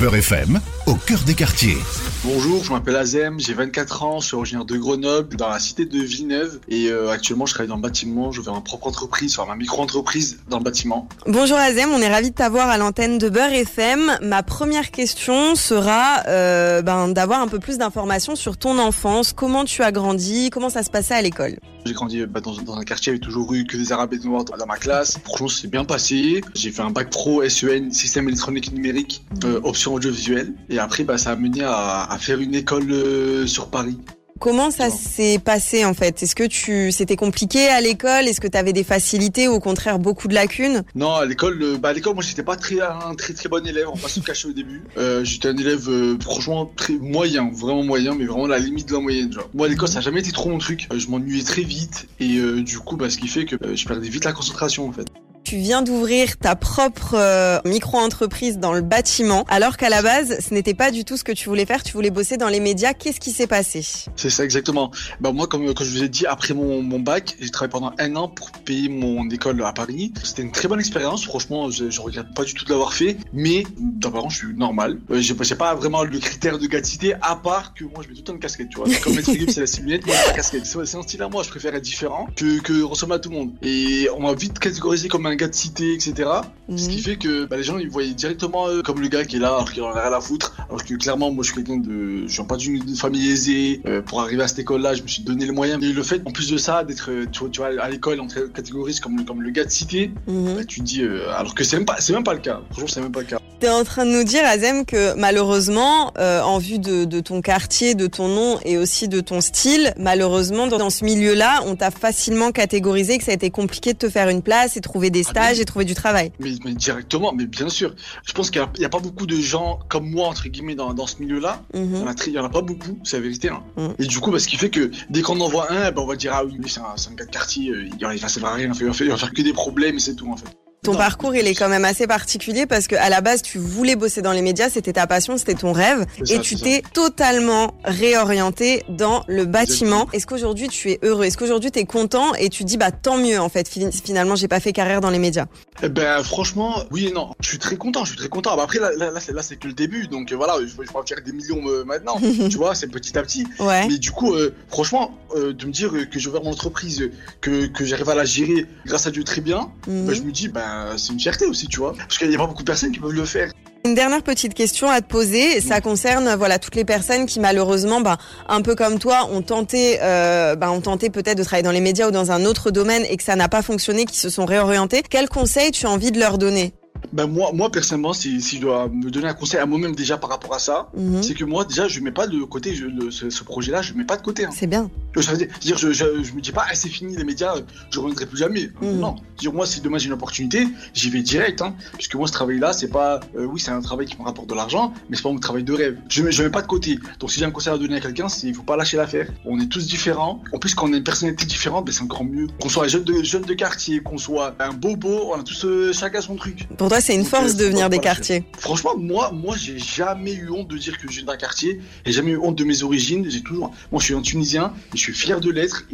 Beurre FM, au cœur des quartiers. Bonjour, je m'appelle Azem, j'ai 24 ans, je suis originaire de Grenoble, dans la cité de Villeneuve. Et euh, actuellement, je travaille dans le bâtiment, je vais ma propre entreprise, enfin ma micro-entreprise dans le bâtiment. Bonjour Azem, on est ravi de t'avoir à l'antenne de Beurre FM. Ma première question sera euh, ben, d'avoir un peu plus d'informations sur ton enfance, comment tu as grandi, comment ça se passait à l'école? J'ai grandi bah, dans, dans, un quartier, avait toujours eu que des arabes et des noirs dans ma classe. Franchement, c'est bien passé. J'ai fait un bac pro SEN, système électronique numérique, euh, option audiovisuelle. Et après, bah, ça a mené à, à faire une école euh, sur Paris. Comment ça s'est passé en fait? Est-ce que tu c'était compliqué à l'école? Est-ce que tu avais des facilités ou au contraire beaucoup de lacunes? Non, à l'école, euh, bah à l'école moi j'étais pas très un très très bon élève, on va pas se cacher au début. Euh, j'étais un élève euh, franchement très moyen, vraiment moyen, mais vraiment la limite de la moyenne. Genre. Moi à l'école ça a jamais été trop mon truc. Euh, je m'ennuyais très vite et du coup bah ce qui fait que je perdais vite la concentration en fait. Tu viens d'ouvrir ta propre euh, micro-entreprise dans le bâtiment, alors qu'à la base, ce n'était pas du tout ce que tu voulais faire. Tu voulais bosser dans les médias. Qu'est-ce qui s'est passé? C'est ça exactement. Bah moi, comme, je vous ai dit, après mon, bac, j'ai travaillé pendant un an pour payer mon école à Paris. C'était une très bonne expérience. Franchement, je, je regrette pas du tout de l'avoir fait. Mais d'abord, je suis normal. Euh, j'ai pas vraiment le critère de gatité, à part que moi, je mets tout le temps une casquette. Tu vois, comme Maître Gibbs, c'est la simulette, moi, la casquette. C'est un style à moi. Je préfère être différent que, que ressembler à tout le monde. Et on m'a vite catégorisé comme un gars de cité, etc. Mmh. Ce qui fait que bah, les gens ils voyaient directement euh, comme le gars qui est là alors qu'il en a rien à foutre. Alors que clairement moi je suis quelqu'un de, je viens pas d'une famille aisée. Euh, pour arriver à cette école-là, je me suis donné les moyens. Et le fait en plus de ça d'être, euh, tu, tu, vois, à l'école on te catégorise comme comme le gars de cité, mmh. bah, tu te dis alors que c'est même pas, c'est même pas le cas. Franchement c'est même pas le cas. T'es en train de nous dire, Azem, que malheureusement, euh, en vue de, de, ton quartier, de ton nom et aussi de ton style, malheureusement, dans, ce milieu-là, on t'a facilement catégorisé que ça a été compliqué de te faire une place et trouver des stages ah, mais, et trouver du travail. Mais, mais, directement, mais bien sûr. Je pense qu'il n'y a, a, pas beaucoup de gens comme moi, entre guillemets, dans, dans ce milieu-là. Mm -hmm. Il n'y en, a pas beaucoup, c'est la vérité. Hein. Mm Et du coup, bah, ce qui fait que dès qu'on en voit un, bah, on va dire, ah oui, c'est un, un, gars de quartier, euh, il, va, ça va rien, il va, faire, il va faire que des problèmes et c'est tout, en fait. Ton non. parcours, il est quand même assez particulier parce que à la base, tu voulais bosser dans les médias, c'était ta passion, c'était ton rêve, ça, et tu t'es totalement réorienté dans le bâtiment. Est-ce qu'aujourd'hui tu es heureux? Est-ce qu'aujourd'hui tu es content et tu dis bah tant mieux en fait. Finalement, j'ai pas fait carrière dans les médias? Eh ben franchement, oui et non. Je suis très content, je suis très content. Bah, après là, là, là, là c'est que le début, donc euh, voilà, je, vais pas faire des millions euh, maintenant. tu vois, c'est petit à petit. Ouais. Mais du coup, euh, franchement, euh, de me dire que j'ai ouvert mon entreprise, que que j'arrive à la gérer grâce à Dieu très bien, mm -hmm. bah, je me dis bah c'est une fierté aussi, tu vois, parce qu'il n'y a pas beaucoup de personnes qui peuvent le faire. Une dernière petite question à te poser, ça concerne voilà toutes les personnes qui malheureusement, bah, un peu comme toi, ont tenté, euh, bah, ont tenté peut-être de travailler dans les médias ou dans un autre domaine et que ça n'a pas fonctionné, qui se sont réorientés. Quel conseil tu as envie de leur donner? Ben moi, moi personnellement, si, si je dois me donner un conseil à moi-même déjà par rapport à ça, -hmm. c'est que moi déjà je mets pas de côté je, le, ce, ce projet-là, je mets pas de côté. Hein. C'est bien. Je, je, je, me dis pas, ah, c'est fini les médias, je reviendrai plus jamais. Mm. Non. Dire moi, si demain j'ai une opportunité, j'y vais direct, hein, puisque moi ce travail-là, c'est pas, euh, oui, c'est un travail qui me rapporte de l'argent, mais c'est pas mon travail de rêve. Je je mets pas de côté. Donc si j'ai un conseil à donner à quelqu'un, c'est il faut pas lâcher l'affaire. On est tous différents. En plus, quand on a une personnalité différente, ben, c'est encore mieux. Qu'on soit jeune de, jeune de quartier, qu'on soit un bobo, on a tous euh, chacun son truc. Pour toi, c'est une Donc, force euh, de venir des quartiers Franchement, moi, moi, j'ai jamais eu honte de dire que je viens d'un quartier. J'ai jamais eu honte de mes origines. J'ai toujours. Moi, je suis un Tunisien je suis fier de l'être.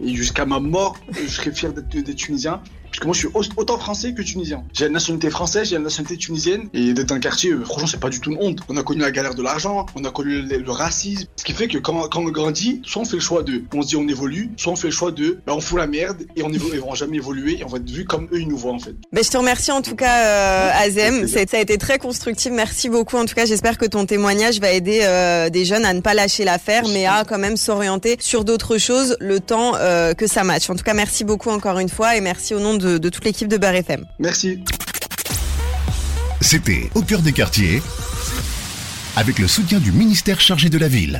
Et, jusqu'à ma mort, je serai fier d'être tunisien. Parce que moi, je suis autant français que tunisien. J'ai la nationalité française, j'ai la nationalité tunisienne. Et d'être un quartier, euh, franchement, c'est pas du tout une honte. On a connu la galère de l'argent, on a connu le, le, racisme. Ce qui fait que quand, quand, on grandit, soit on fait le choix de, on se dit on évolue, soit on fait le choix de, bah, on fout la merde et on on va jamais évoluer et on va être vu comme eux, ils nous voient, en fait. Mais je te remercie en tout cas, euh, Azem. Ça a été très constructif. Merci beaucoup. En tout cas, j'espère que ton témoignage va aider euh, des jeunes à ne pas lâcher l'affaire, mais à quand même s'orienter sur d'autres choses le temps que ça matche. En tout cas, merci beaucoup encore une fois et merci au nom de, de toute l'équipe de Beurre FM. Merci. C'était Au cœur des quartiers avec le soutien du ministère chargé de la ville.